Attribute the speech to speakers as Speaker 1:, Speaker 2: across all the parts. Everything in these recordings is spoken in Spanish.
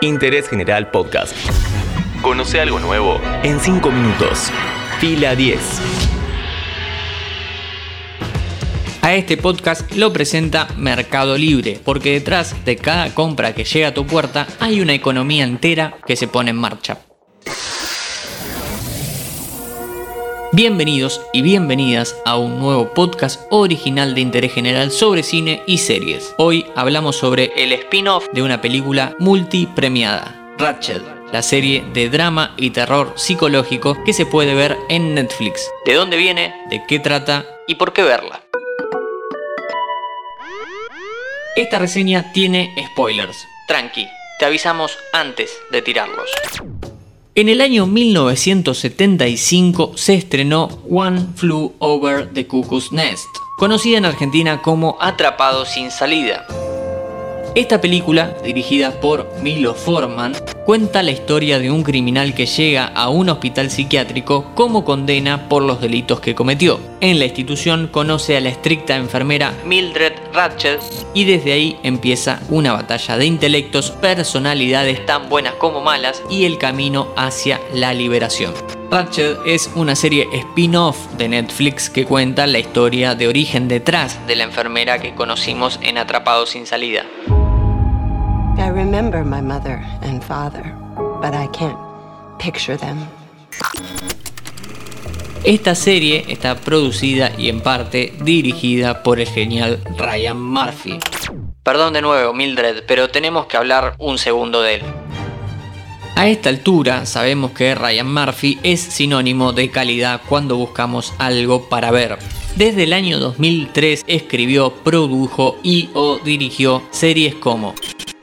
Speaker 1: Interés General Podcast. Conoce algo nuevo en 5 minutos. Fila 10.
Speaker 2: A este podcast lo presenta Mercado Libre, porque detrás de cada compra que llega a tu puerta hay una economía entera que se pone en marcha. Bienvenidos y bienvenidas a un nuevo podcast original de interés general sobre cine y series. Hoy hablamos sobre el spin-off de una película multipremiada, Ratchet, la serie de drama y terror psicológico que se puede ver en Netflix. ¿De dónde viene? ¿De qué trata? ¿Y por qué verla? Esta reseña tiene spoilers. Tranqui, te avisamos antes de tirarlos. En el año 1975 se estrenó One Flew Over the Cuckoo's Nest, conocida en Argentina como Atrapado sin salida. Esta película, dirigida por Milo Forman, cuenta la historia de un criminal que llega a un hospital psiquiátrico como condena por los delitos que cometió. En la institución conoce a la estricta enfermera Mildred Ratchet y desde ahí empieza una batalla de intelectos, personalidades tan buenas como malas y el camino hacia la liberación. Ratchet es una serie spin-off de Netflix que cuenta la historia de origen detrás de la enfermera que conocimos en Atrapado sin salida. Esta serie está producida y en parte dirigida por el genial Ryan Murphy. Perdón de nuevo, Mildred, pero tenemos que hablar un segundo de él. A esta altura sabemos que Ryan Murphy es sinónimo de calidad cuando buscamos algo para ver. Desde el año 2003 escribió, produjo y o dirigió series como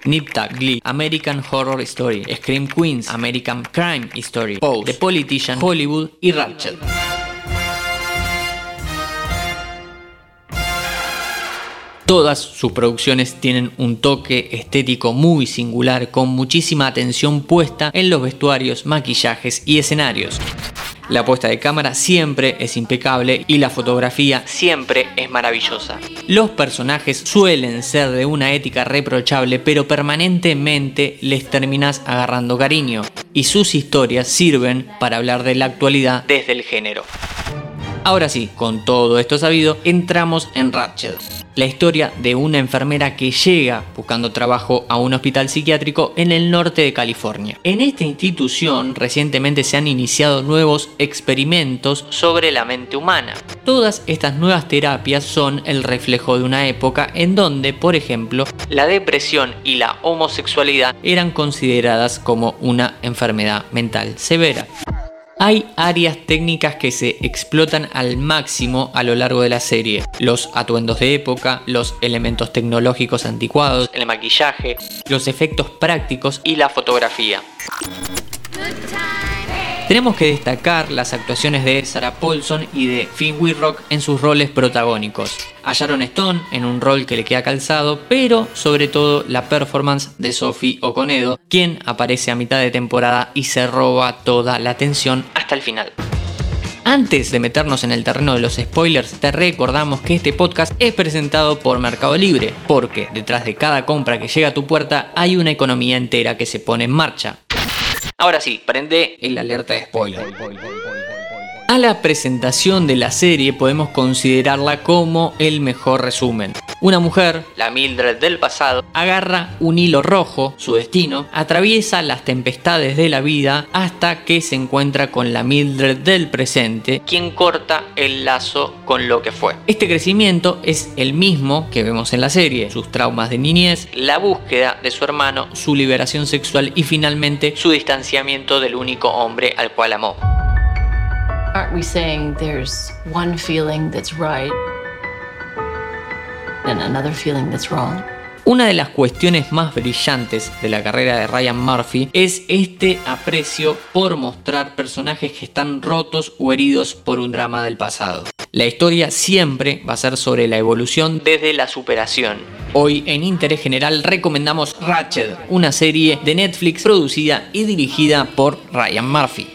Speaker 2: Nipta, Glee, American Horror Story, Scream Queens, American Crime Story, Pose, The Politician, Hollywood y Ratchet. Todas sus producciones tienen un toque estético muy singular con muchísima atención puesta en los vestuarios, maquillajes y escenarios. La puesta de cámara siempre es impecable y la fotografía siempre es maravillosa. Los personajes suelen ser de una ética reprochable, pero permanentemente les terminas agarrando cariño. Y sus historias sirven para hablar de la actualidad desde el género. Ahora sí, con todo esto sabido, entramos en Ratchet la historia de una enfermera que llega buscando trabajo a un hospital psiquiátrico en el norte de California. En esta institución recientemente se han iniciado nuevos experimentos sobre la mente humana. Todas estas nuevas terapias son el reflejo de una época en donde, por ejemplo, la depresión y la homosexualidad eran consideradas como una enfermedad mental severa. Hay áreas técnicas que se explotan al máximo a lo largo de la serie. Los atuendos de época, los elementos tecnológicos anticuados, el maquillaje, los efectos prácticos y la fotografía. Tenemos que destacar las actuaciones de Sarah Paulson y de Finn Wheelrock en sus roles protagónicos. A Sharon Stone en un rol que le queda calzado, pero sobre todo la performance de Sophie Oconedo, quien aparece a mitad de temporada y se roba toda la atención hasta el final. Antes de meternos en el terreno de los spoilers, te recordamos que este podcast es presentado por Mercado Libre, porque detrás de cada compra que llega a tu puerta hay una economía entera que se pone en marcha. Ahora sí, prende el alerta de spoiler. A la presentación de la serie podemos considerarla como el mejor resumen. Una mujer, la Mildred del pasado, agarra un hilo rojo, su destino, atraviesa las tempestades de la vida hasta que se encuentra con la Mildred del presente, quien corta el lazo con lo que fue. Este crecimiento es el mismo que vemos en la serie, sus traumas de niñez, la búsqueda de su hermano, su liberación sexual y finalmente su distanciamiento del único hombre al cual amó.
Speaker 3: Aren't we saying there's one feeling that's right
Speaker 2: Una de las cuestiones más brillantes de la carrera de Ryan Murphy es este aprecio por mostrar personajes que están rotos o heridos por un drama del pasado. La historia siempre va a ser sobre la evolución desde la superación. Hoy en Interés General recomendamos Ratchet, una serie de Netflix producida y dirigida por Ryan Murphy.